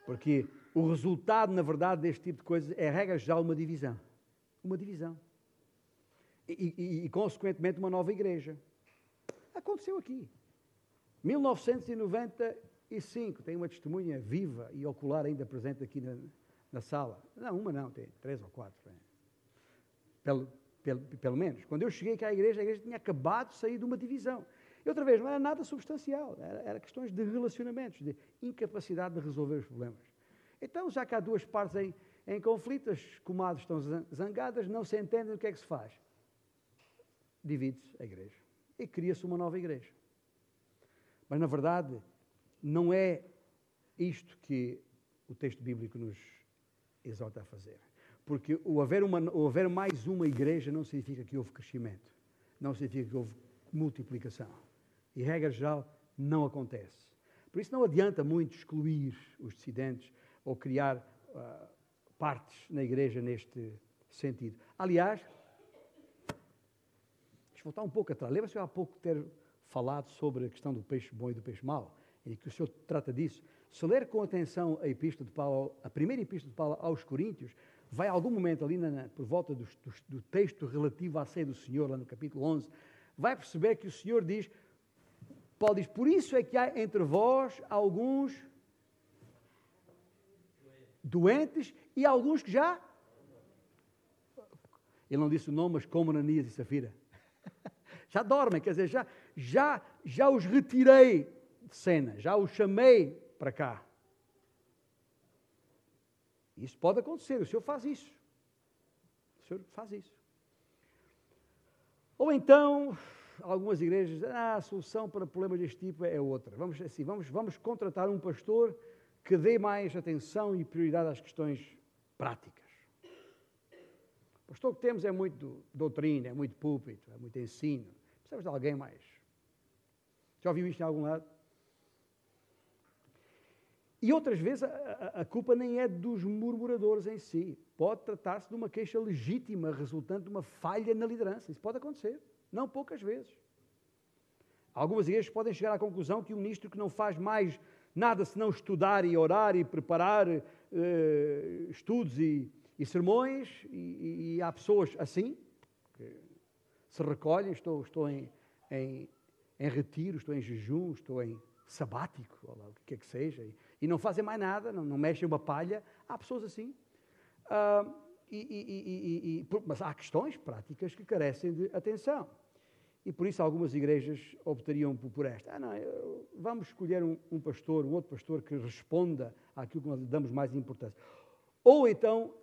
Porque o resultado, na verdade, deste tipo de coisas é, regra já, uma divisão. Uma divisão. E, e, e, consequentemente, uma nova igreja. Aconteceu aqui. 1995, tem uma testemunha viva e ocular ainda presente aqui na, na sala. Não, uma não, tem três ou quatro. Pelo, pelo, pelo menos. Quando eu cheguei cá à igreja, a igreja tinha acabado de sair de uma divisão. E outra vez, não era nada substancial, era, era questões de relacionamentos, de incapacidade de resolver os problemas. Então, já que há duas partes em, em conflito, as comadres estão zangadas, não se entendem o que é que se faz. Divide-se a igreja e cria-se uma nova igreja. Mas, na verdade, não é isto que o texto bíblico nos exorta a fazer. Porque o haver, uma, o haver mais uma igreja não significa que houve crescimento, não significa que houve multiplicação. E, regra geral, não acontece. Por isso, não adianta muito excluir os dissidentes ou criar uh, partes na igreja neste sentido. Aliás, voltar um pouco atrás. Lembra-se há pouco ter falado sobre a questão do peixe bom e do peixe mau? e que o Senhor trata disso, se ler com atenção a epístola de Paulo, a primeira epístola de Paulo aos Coríntios, vai a algum momento ali na, por volta do, do, do texto relativo à ceia do Senhor, lá no capítulo 11, vai perceber que o Senhor diz, Paulo diz, por isso é que há entre vós alguns doentes e alguns que já. Ele não disse o nome, mas como Ananias e Safira. Já dormem, quer dizer, já, já, já os retirei de cena, já os chamei para cá. Isso pode acontecer, o Senhor faz isso. O Senhor faz isso. Ou então, algumas igrejas, ah, a solução para problemas deste tipo é outra. Vamos assim, vamos, vamos contratar um pastor que dê mais atenção e prioridade às questões práticas. O pastor que temos é muito doutrina, é muito púlpito, é muito ensino. Precisamos de alguém mais. Já ouviu isto em algum lado? E outras vezes a, a, culpa nem é dos murmuradores em si. Pode tratar-se de uma queixa legítima resultante de uma falha na liderança. Isso pode acontecer, não poucas vezes. Algumas igrejas podem chegar à conclusão que o ministro que não faz mais nada senão estudar e orar e preparar uh, estudos e, e sermões, e, e, há pessoas assim, se recolhem, estou, estou em, em, em retiro, estou em jejum, estou em sabático, ou lá, o que é que seja, e, e não fazem mais nada, não, não mexem uma palha. Há pessoas assim. Uh, e, e, mas há questões práticas que carecem de atenção. E por isso algumas igrejas optariam por, esta. Ah, não, vamos escolher um, um, pastor, um outro pastor que responda àquilo que nós damos mais importância. Ou então,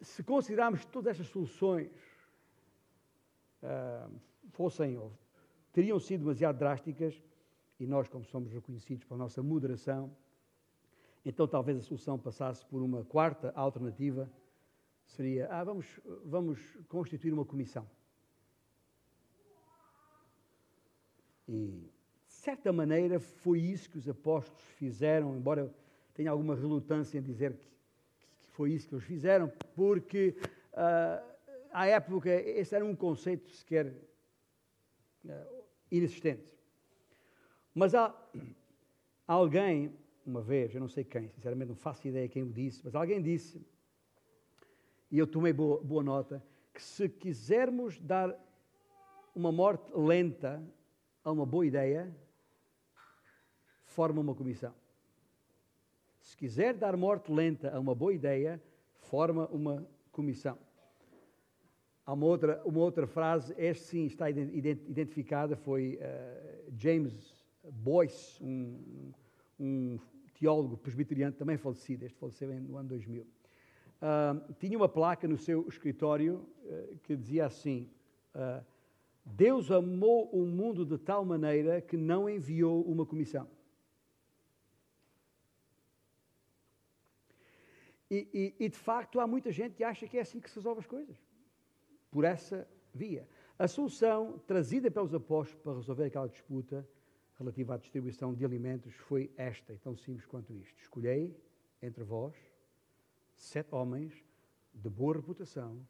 se considerarmos todas estas soluções uh, fossem, ou teriam sido demasiado drásticas, e nós, como somos reconhecidos pela nossa moderação, então talvez a solução passasse por uma quarta alternativa, seria, ah, vamos, vamos constituir uma comissão. E, de certa maneira, foi isso que os apóstolos fizeram, embora tenha alguma relutância em dizer que, que foi isso que eles fizeram, porque uh, à época esse era um conceito sequer uh, inexistente. Mas há alguém uma vez, eu não sei quem, sinceramente não faço ideia quem o disse, mas alguém disse, e eu tomei boa, boa nota, que se quisermos dar uma morte lenta a uma boa ideia, forma uma comissão. Se quiser dar morte lenta a uma boa ideia, forma uma comissão. Há uma outra, uma outra frase, esta sim está identificada, foi uh, James Boyce, um, um teólogo presbiteriano, também falecido, este faleceu no ano 2000, uh, tinha uma placa no seu escritório uh, que dizia assim: uh, Deus amou o mundo de tal maneira que não enviou uma comissão. E, e, e, de facto há muita gente que acha que é assim que se resolve as coisas, por essa via. A solução trazida pelos apóstolos para resolver aquela disputa relativa à distribuição de alimentos foi esta, e tão simples quanto isto. Escolhei entre vós sete homens de boa reputação,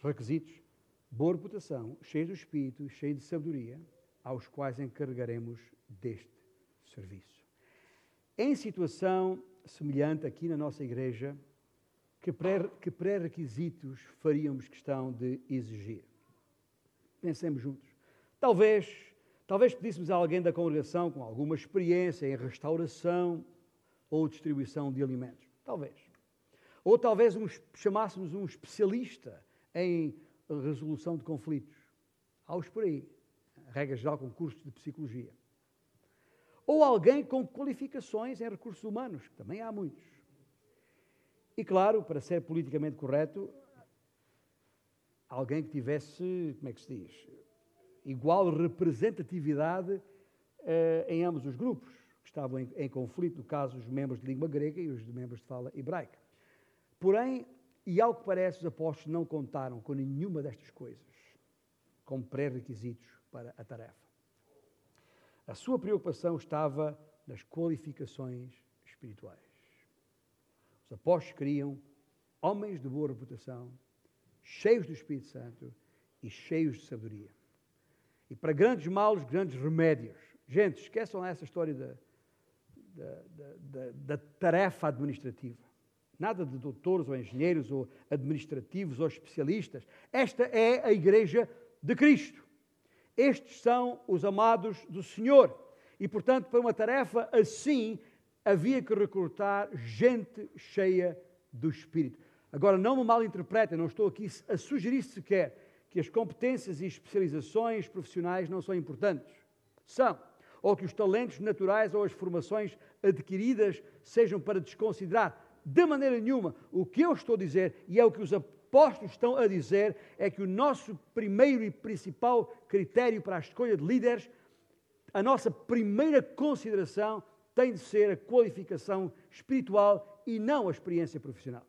requisitos, boa reputação, cheios do Espírito, cheios de sabedoria, aos quais encarregaremos deste serviço. Em situação semelhante aqui na nossa igreja, que pré-requisitos faríamos questão de exigir? Pensemos juntos. Talvez Talvez pedíssemos a alguém da congregação com alguma experiência em restauração ou distribuição de alimentos. Talvez. Ou talvez um, chamássemos um especialista em resolução de conflitos. Há os por aí. Regra geral, com cursos de psicologia. Ou alguém com qualificações em recursos humanos, que também há muitos. E claro, para ser politicamente correto, alguém que tivesse, como é que se diz, igual representatividade eh, em ambos os grupos, que estavam em, em conflito, no caso, os membros de língua grega e os membros de fala hebraica. Porém, e ao que parece, os apóstolos não contaram com nenhuma destas coisas como pré-requisitos para a tarefa. A sua preocupação estava nas qualificações espirituais. Os apóstolos homens de boa reputação, cheios do Espírito Santo e cheios de sabedoria. E para grandes males, grandes remédios. Gente, esqueçam essa história de, da, da, da tarefa administrativa. Nada de doutores ou engenheiros ou administrativos ou especialistas. Esta é a Igreja de Cristo. Estes são os amados do Senhor. E, portanto, para uma tarefa assim, havia que recrutar gente cheia do Espírito. Agora, não me mal interpretem, não estou aqui a sugerir sequer que as competências e especializações profissionais não são importantes. São. Ou que os talentos naturais ou as formações adquiridas sejam para desconsiderar. De maneira nenhuma. O que eu estou a dizer, e é o que os apóstolos estão a dizer, é que o nosso primeiro e principal critério para a escolha de líderes, a nossa primeira consideração tem de ser a qualificação espiritual e não a experiência profissional.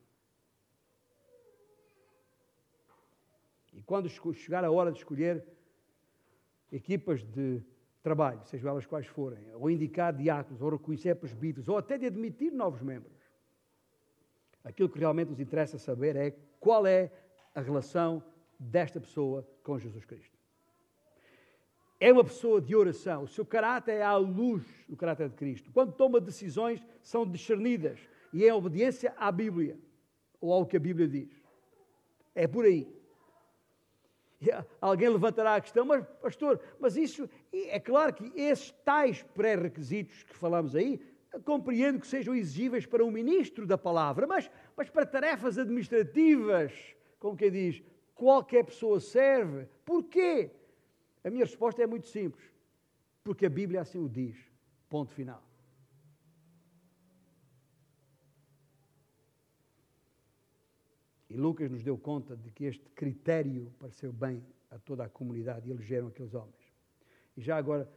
E quando chegar a hora de escolher equipas de trabalho, sejam elas quais forem, ou indicar diáconos, ou reconhecer presbíteros, ou até de admitir novos membros, aquilo que realmente nos interessa saber é qual é a relação desta pessoa com Jesus Cristo. É uma pessoa de oração, o seu caráter é à luz do caráter de Cristo. Quando toma decisões, são discernidas e é obediência à Bíblia, ou ao que a Bíblia diz. É por aí. Alguém levantará a questão, mas pastor, mas isso é claro que esses tais pré-requisitos que falamos aí, compreendo que sejam exigíveis para um ministro da palavra, mas, mas para tarefas administrativas, como quem diz, qualquer pessoa serve. Porquê? A minha resposta é muito simples. Porque a Bíblia assim o diz. Ponto final. E Lucas nos deu conta de que este critério pareceu bem a toda a comunidade e elegeram aqueles homens. E já agora,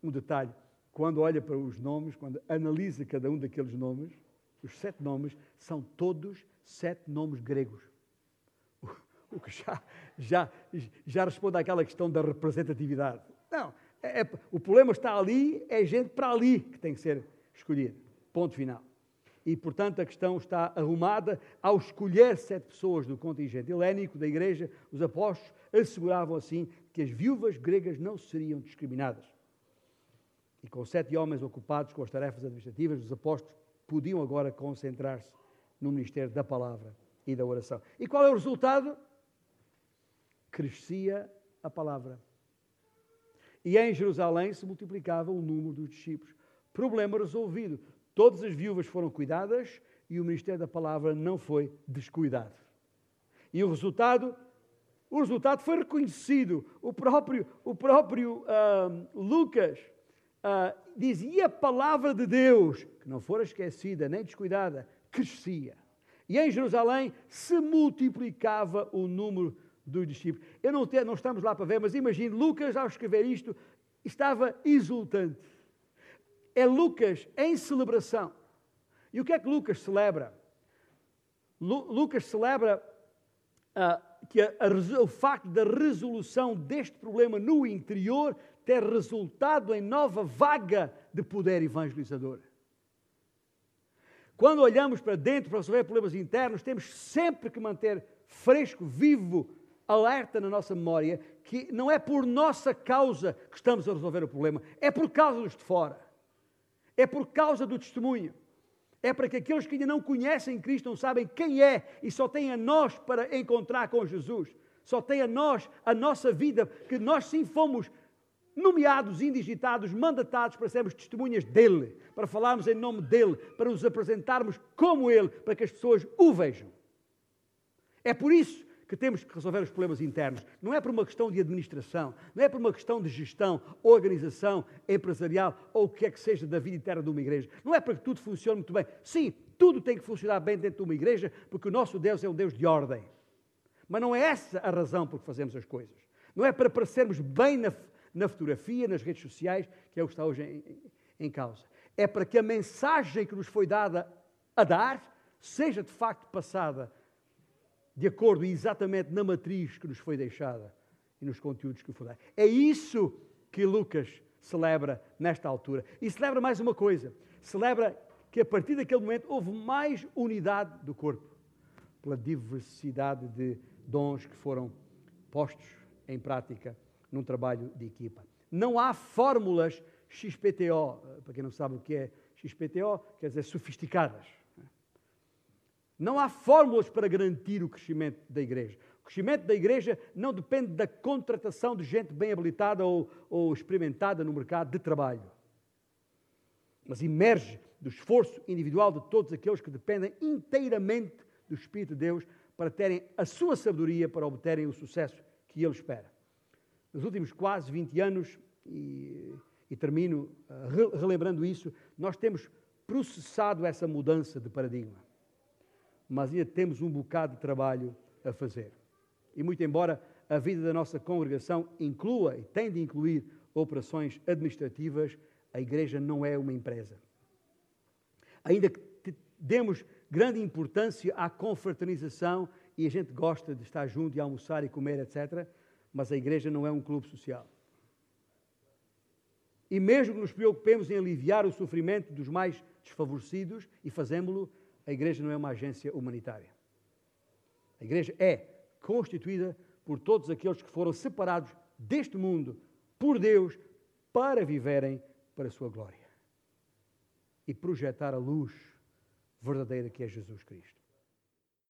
um detalhe: quando olha para os nomes, quando analisa cada um daqueles nomes, os sete nomes são todos sete nomes gregos. Já, já, já responde àquela questão da representatividade. Não, é, é, o problema está ali, é gente para ali que tem que ser escolhida. Ponto final e, portanto, a questão está arrumada. Ao escolher sete pessoas do contingente helénico da igreja, os apóstolos asseguravam assim que as viúvas gregas não seriam discriminadas. E com sete homens ocupados com as tarefas administrativas, os apóstolos podiam agora concentrar-se no ministério da palavra e da oração. E qual é o resultado? Crescia a palavra. E em Jerusalém se multiplicava o número dos discípulos. Problema resolvido. Todas as viúvas foram cuidadas e o ministério da palavra não foi descuidado. E o resultado, o resultado foi reconhecido. O próprio, o próprio uh, Lucas uh, dizia a palavra de Deus, que não fora esquecida nem descuidada, crescia. E em Jerusalém se multiplicava o número dos discípulos. Eu não, te, não estamos lá para ver, mas imagine, Lucas, ao escrever isto, estava exultante é Lucas em celebração. E o que é que Lucas celebra? Lu, Lucas celebra uh, que a, a, o facto da resolução deste problema no interior ter resultado em nova vaga de poder evangelizador. Quando olhamos para dentro para resolver problemas internos, temos sempre que manter fresco, vivo, alerta na nossa memória que não é por nossa causa que estamos a resolver o problema, é por causa dos de fora. É por causa do testemunho. É para que aqueles que ainda não conhecem Cristo, não sabem quem é e só têm a nós para encontrar com Jesus. Só tem a nós, a nossa vida, que nós sim fomos nomeados, indigitados, mandatados para sermos testemunhas dele, para falarmos em nome dele, para nos apresentarmos como ele, para que as pessoas o vejam. É por isso que temos que resolver os problemas internos. Não é por uma questão de administração, não é por uma questão de gestão, organização empresarial ou o que é que seja da vida interna de uma igreja. Não é para que tudo funcione muito bem. Sim, tudo tem que funcionar bem dentro de uma igreja, porque o nosso Deus é um Deus de ordem. Mas não é essa a razão por que fazemos as coisas. Não é para parecermos bem na, na fotografia, nas redes sociais, que é o que está hoje em, em, em causa. É para que a mensagem que nos foi dada a dar seja de facto passada de acordo exatamente na matriz que nos foi deixada e nos conteúdos que foi dado. É isso que Lucas celebra nesta altura. E celebra mais uma coisa: celebra que a partir daquele momento houve mais unidade do corpo, pela diversidade de dons que foram postos em prática num trabalho de equipa. Não há fórmulas XPTO, para quem não sabe o que é XPTO, quer dizer sofisticadas. Não há fórmulas para garantir o crescimento da igreja. O crescimento da igreja não depende da contratação de gente bem habilitada ou, ou experimentada no mercado de trabalho, mas emerge do esforço individual de todos aqueles que dependem inteiramente do Espírito de Deus para terem a sua sabedoria para obterem o sucesso que ele espera. Nos últimos quase 20 anos, e, e termino uh, relembrando isso, nós temos processado essa mudança de paradigma. Mas ainda temos um bocado de trabalho a fazer. E muito embora a vida da nossa congregação inclua e tem de incluir operações administrativas, a igreja não é uma empresa. Ainda que demos grande importância à confraternização e a gente gosta de estar junto e almoçar e comer, etc., mas a igreja não é um clube social. E mesmo que nos preocupemos em aliviar o sofrimento dos mais desfavorecidos e fazemos-lo, a igreja não é uma agência humanitária. A igreja é constituída por todos aqueles que foram separados deste mundo por Deus para viverem para a sua glória e projetar a luz verdadeira que é Jesus Cristo.